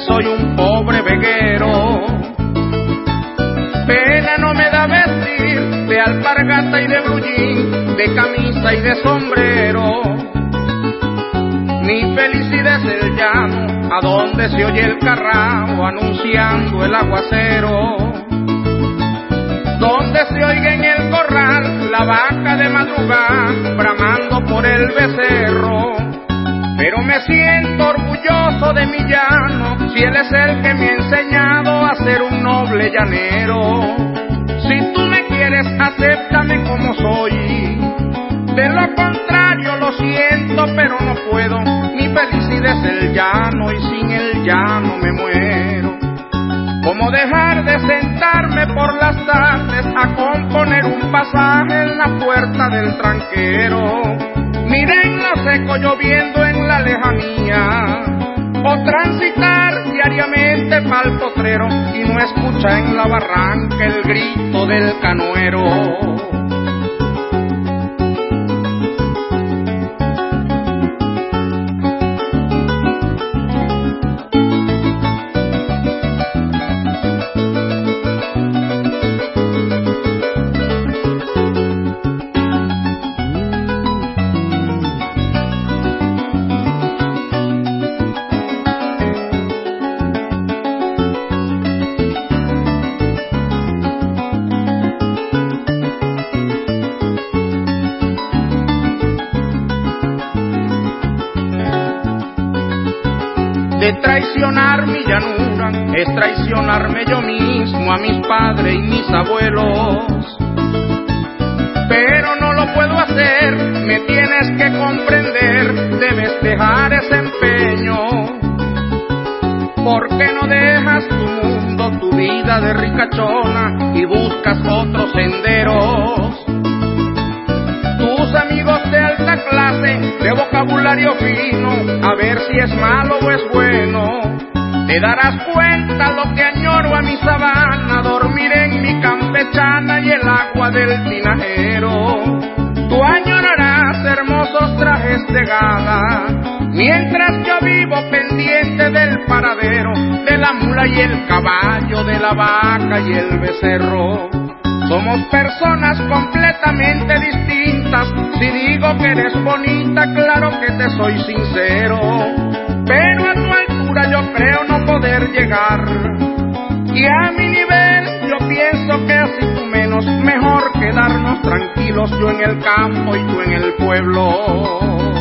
soy un pobre veguero. Pena no me da vestir de alpargata y de brullín, de camisa y de sombrero. Ni felicidad es el llano, a donde se oye el carrao anunciando el aguacero. Donde se oiga en el corral la vaca de madrugada bramando por el becerro. Pero me siento orgulloso de mi llano, si él es el que me ha enseñado a ser un noble llanero. Si tú me quieres, acéptame como soy. De lo contrario, lo siento, pero no puedo. Mi felicidad es el llano y sin el llano me muero. ¿Cómo dejar de sentarme por las tardes a componer un pasaje en la puerta del tranquero? Miren lo seco lloviendo en lejanía, o transitar diariamente pa'l potrero y no escucha en la barranca el grito del canoero. Traicionar mi llanura, es traicionarme yo mismo a mis padres y mis abuelos. Pero no lo puedo hacer, me tienes que comprender, debes dejar ese empeño. ¿Por qué no dejas tu mundo, tu vida de ricachona y buscas otros senderos? Tus amigos de vocabulario fino, a ver si es malo o es bueno. Te darás cuenta lo que añoro a mi sabana, dormir en mi campechana y el agua del tinajero. Tú añorarás hermosos trajes de gala, mientras yo vivo pendiente del paradero, de la mula y el caballo, de la vaca y el becerro. Somos personas completamente soy sincero. Pero a tu altura yo creo no poder llegar. Y a mi nivel yo pienso que así tú menos. Mejor quedarnos tranquilos yo en el campo y tú en el pueblo.